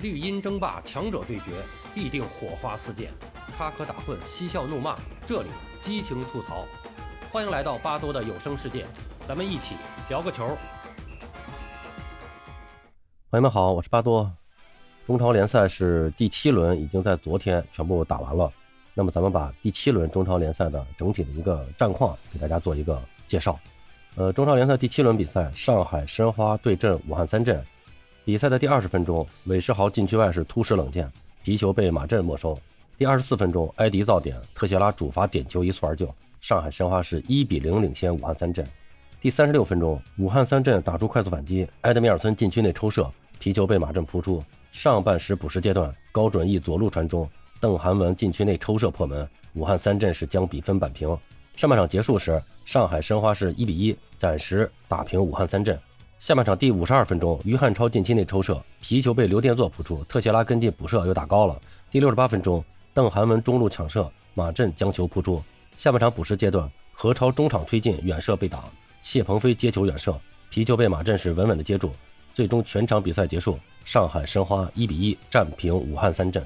绿茵争霸，强者对决，必定火花四溅；插科打诨，嬉笑怒骂，这里激情吐槽。欢迎来到巴多的有声世界，咱们一起聊个球。朋友们好，我是巴多。中超联赛是第七轮，已经在昨天全部打完了。那么咱们把第七轮中超联赛的整体的一个战况给大家做一个介绍。呃，中超联赛第七轮比赛，上海申花对阵武汉三镇。比赛的第二十分钟，韦世豪禁区外是突施冷箭，皮球被马震没收。第二十四分钟，埃迪造点，特谢拉主罚点球一蹴而就，上海申花是一比零领先武汉三镇。第三十六分钟，武汉三镇打出快速反击，埃德米尔森禁区内抽射，皮球被马震扑出。上半时补时阶段，高准翼左路传中，邓涵文禁区内抽射破门，武汉三镇是将比分扳平。上半场结束时，上海申花是一比一暂时打平武汉三镇。下半场第五十二分钟，于汉超禁区内抽射，皮球被刘殿座扑出，特谢拉跟进补射又打高了。第六十八分钟，邓涵文中路抢射，马震将球扑出。下半场补时阶段，何超中场推进远射被挡，谢鹏飞接球远射，皮球被马震是稳稳的接住。最终全场比赛结束，上海申花一比一战平武汉三镇。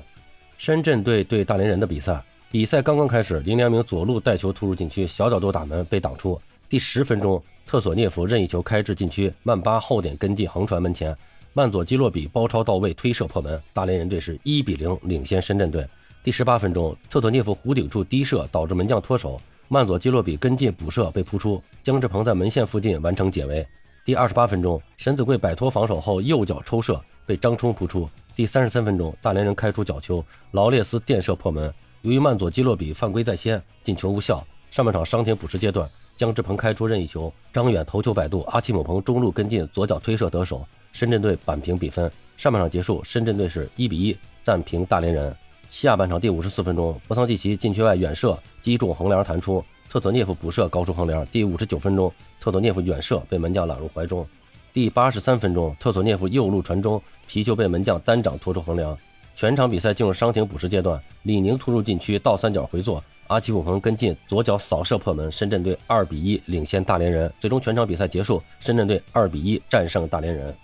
深圳队对大连人的比赛，比赛刚刚开始，林良铭左路带球突入禁区，小角度打门被挡出。第十分钟。特索涅夫任意球开至禁区，曼巴后点跟进横传门前，曼佐基洛比包抄到位推射破门，大连人队是一比零领先深圳队。第十八分钟，特索涅夫弧顶处低射导致门将脱手，曼佐基洛比跟进补射被扑出，姜志鹏在门线附近完成解围。第二十八分钟，沈子贵摆脱防守后右脚抽射被张冲扑出。第三十三分钟，大连人开出角球，劳列斯垫射破门，由于曼佐基洛比犯规在先，进球无效。上半场伤停补时阶段。姜志鹏开出任意球，张远头球摆渡，阿奇姆彭中路跟进，左脚推射得手，深圳队扳平比分。上半场结束，深圳队是一比一战平大连人。下半场第五十四分钟，博桑季奇禁区外远射击中横梁弹出，特佐涅夫补射高出横梁。第五十九分钟，特佐涅夫远射被门将揽入怀中。第八十三分钟，特佐涅夫右路传中，皮球被门将单掌拖出横梁。全场比赛进入伤停补时阶段，李宁突入禁区倒三角回做。阿奇普彭跟进左脚扫射破门，深圳队二比一领先大连人。最终全场比赛结束，深圳队二比一战胜大连人。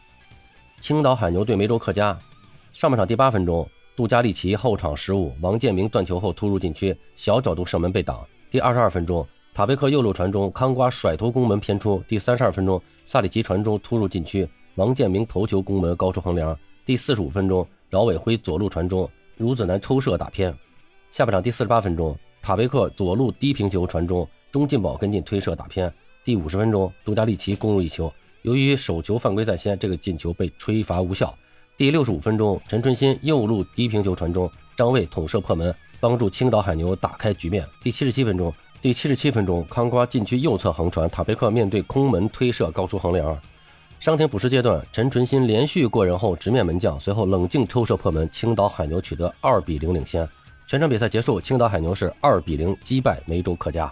青岛海牛对梅州客家，上半场第八分钟，杜加利奇后场失误，王建明断球后突入禁区，小角度射门被挡。第二十二分钟，塔贝克右路传中，康瓜甩头攻门偏出。第三十二分钟，萨里奇传中突入禁区，王建明头球攻门高出横梁。第四十五分钟，饶伟辉左路传中，孺子男抽射打偏。下半场第四十八分钟。塔贝克左路低平球传中，钟进宝跟进推射打偏。第五十分钟，杜加利奇攻入一球，由于手球犯规在先，这个进球被吹罚无效。第六十五分钟，陈春新右路低平球传中，张卫捅射破门，帮助青岛海牛打开局面。第七十七分钟，第七十七分钟，康瓜禁区右侧横传，塔贝克面对空门推射高出横梁。伤停补时阶段，陈春新连续过人后直面门将，随后冷静抽射破门，青岛海牛取得二比零领先。全场比赛结束，青岛海牛是二比零击败梅州客家。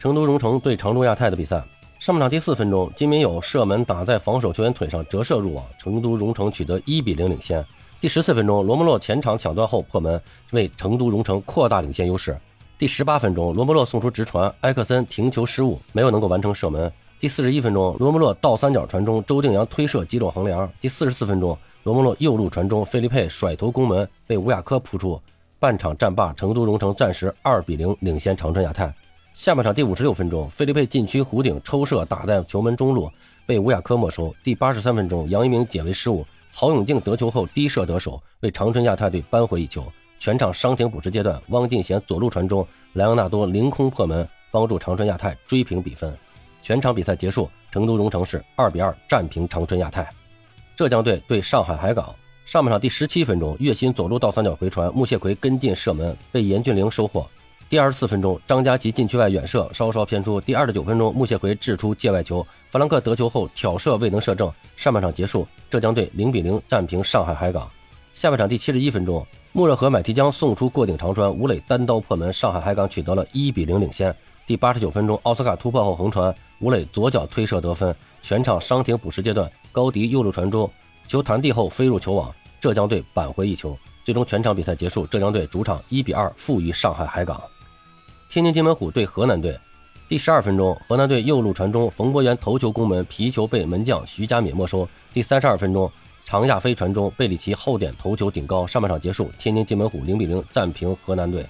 成都荣城对常州亚泰的比赛，上半场第四分钟，金明友射门打在防守球员腿上折射入网，成都荣城取得一比零领先。第十四分钟，罗姆洛前场抢断后破门，为成都荣城扩大领先优势。第十八分钟，罗姆洛送出直传，埃克森停球失误，没有能够完成射门。第四十一分钟，罗姆洛倒三角传中，周定洋推射击中横梁。第四十四分钟，罗姆洛右路传中，费利佩甩头攻门，被吴亚科扑出。半场战罢，成都荣城暂时二比零领先长春亚泰。下半场第五十六分钟，费利佩禁区弧顶抽射打在球门中路，被吴亚科没收。第八十三分钟，杨一鸣解围失误，曹永静得球后低射得手，为长春亚泰队扳回一球。全场伤停补时阶段，汪敬贤左路传中，莱昂纳多凌空破门，帮助长春亚泰追平比分。全场比赛结束，成都荣城是二比二战平长春亚泰。浙江队对上海海港。上半场第十七分钟，岳鑫左路倒三角回传，穆谢奎跟进射门，被严俊凌收获。第二十四分钟，张佳琪禁区外远射稍稍偏出。第二十九分钟，穆谢奎掷出界外球，弗兰克得球后挑射未能射正。上半场结束，浙江队零比零战平上海海港。下半场第七十一分钟，穆热和买提江送出过顶长传，吴磊单刀破门，上海海港取得了一比零领先。第八十九分钟，奥斯卡突破后横传，吴磊左脚推射得分。全场伤停补时阶段，高迪右路传中。球弹地后飞入球网，浙江队扳回一球。最终全场比赛结束，浙江队主场一比二负于上海海港。天津津门虎对河南队，第十二分钟，河南队右路传中，冯博源头球攻门，皮球被门将徐佳敏没收。第三十二分钟，常亚飞传中，贝里奇后点头球顶高。上半场结束，天津津门虎零比零战平河南队。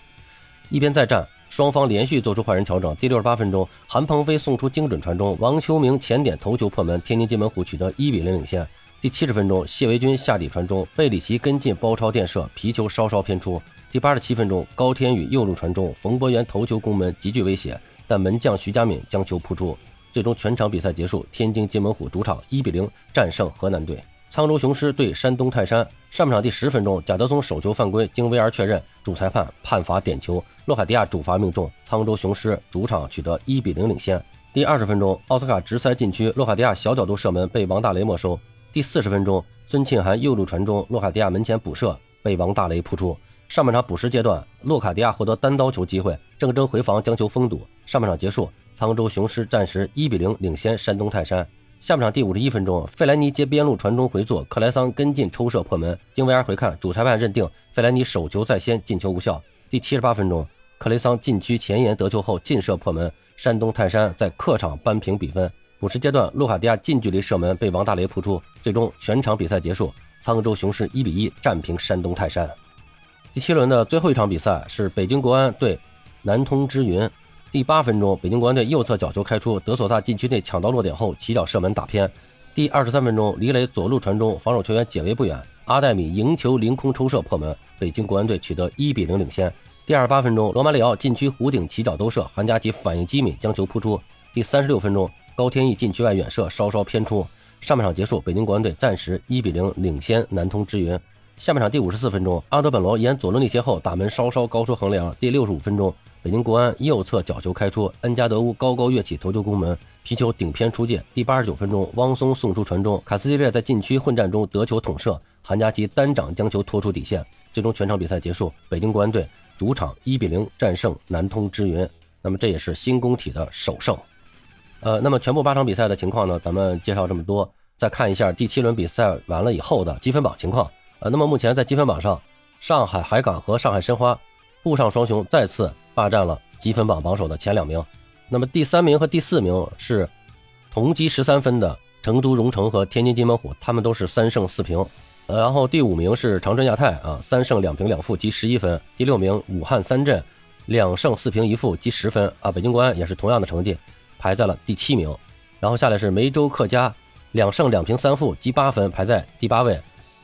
一边再战，双方连续做出换人调整。第六十八分钟，韩鹏飞送出精准传中，王秋明前点头球破门，天津津门虎取得一比零领先。第七十分钟，谢维军下底传中，贝里奇跟进包抄垫射，皮球稍稍偏出。第八十七分钟，高天宇右路传中，冯博元头球攻门，极具威胁，但门将徐佳敏将球扑出。最终全场比赛结束，天津津门虎主场一比零战胜河南队。沧州雄狮对山东泰山，上半场第十分钟，贾德松手球犯规，经 VR 确认，主裁判判罚点球，洛卡迪亚主罚命中，沧州雄狮主场取得一比零领先。第二十分钟，奥斯卡直塞禁区，洛卡迪亚小角度射门被王大雷没收。第四十分钟，孙庆涵右路传中，洛卡迪亚门前补射被王大雷扑出。上半场补时阶段，洛卡迪亚获得单刀球机会，郑铮回防将球封堵。上半场结束。沧州雄狮暂时一比零领先山东泰山。下半场第五十一分钟，费莱尼接边路传中回做，克莱桑跟进抽射破门。经 VR 回看，主裁判认定费莱尼手球在先，进球无效。第七十八分钟，克雷桑禁区前沿得球后劲射破门，山东泰山在客场扳平比分。补时阶段，洛卡迪亚近距离射门被王大雷扑出。最终全场比赛结束，沧州雄狮一比一战平山东泰山。第七轮的最后一场比赛是北京国安对南通之云。第八分钟，北京国安队右侧角球开出，德索萨禁区内抢到落点后起脚射门打偏。第二十三分钟，李磊左路传中，防守球员解围不远，阿戴米迎球凌空抽射破门，北京国安队取得一比零领先。第二十八分钟，罗马里奥禁区弧顶起脚兜射，韩佳琪反应机敏将球扑出。第三十六分钟，高天意禁区外远射稍稍偏出。上半场结束，北京国安队暂时一比零领先南通之云。下半场第五十四分钟，阿德本罗沿左路逆切后打门稍稍高出横梁。第六十五分钟。北京国安右侧角球开出，恩加德乌高高跃起头球攻门，皮球顶偏出界。第八十九分钟，汪松送出传中，卡斯蒂略在禁区混战中得球捅射，韩佳琪单掌将球拖出底线。最终全场比赛结束，北京国安队主场一比零战胜南通之云。那么这也是新工体的首胜。呃，那么全部八场比赛的情况呢？咱们介绍这么多，再看一下第七轮比赛完了以后的积分榜情况。呃，那么目前在积分榜上，上海海港和上海申花沪上双雄再次。霸占了积分榜榜首的前两名，那么第三名和第四名是同积十三分的成都蓉城和天津津门虎，他们都是三胜四平。呃，然后第五名是长春亚泰啊，三胜两平两负积十一分。第六名武汉三镇两胜四平一负积十分啊。北京国安也是同样的成绩，排在了第七名。然后下来是梅州客家两胜两平三负积八分，排在第八位。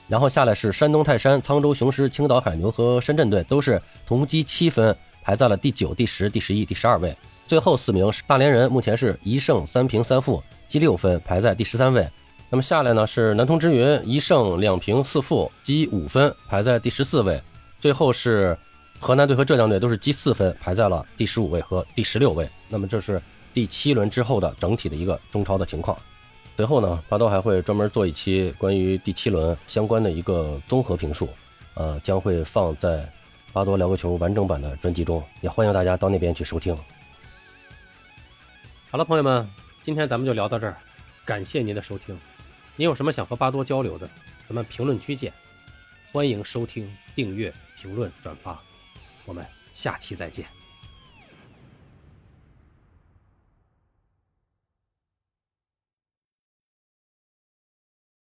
然后下来是山东泰山、沧州雄狮、青岛海牛和深圳队，都是同积七分。排在了第九、第十、第十一、第十二位，最后四名是大连人，目前是一胜三平三负，积六分，排在第十三位。那么下来呢是南通之云，一胜两平四负，积五分，排在第十四位。最后是河南队和浙江队，都是积四分，排在了第十五位和第十六位。那么这是第七轮之后的整体的一个中超的情况。随后呢，巴多还会专门做一期关于第七轮相关的一个综合评述，呃，将会放在。巴多聊个球完整版的专辑中，也欢迎大家到那边去收听。好了，朋友们，今天咱们就聊到这儿，感谢您的收听。您有什么想和巴多交流的，咱们评论区见。欢迎收听、订阅、评论、转发，我们下期再见。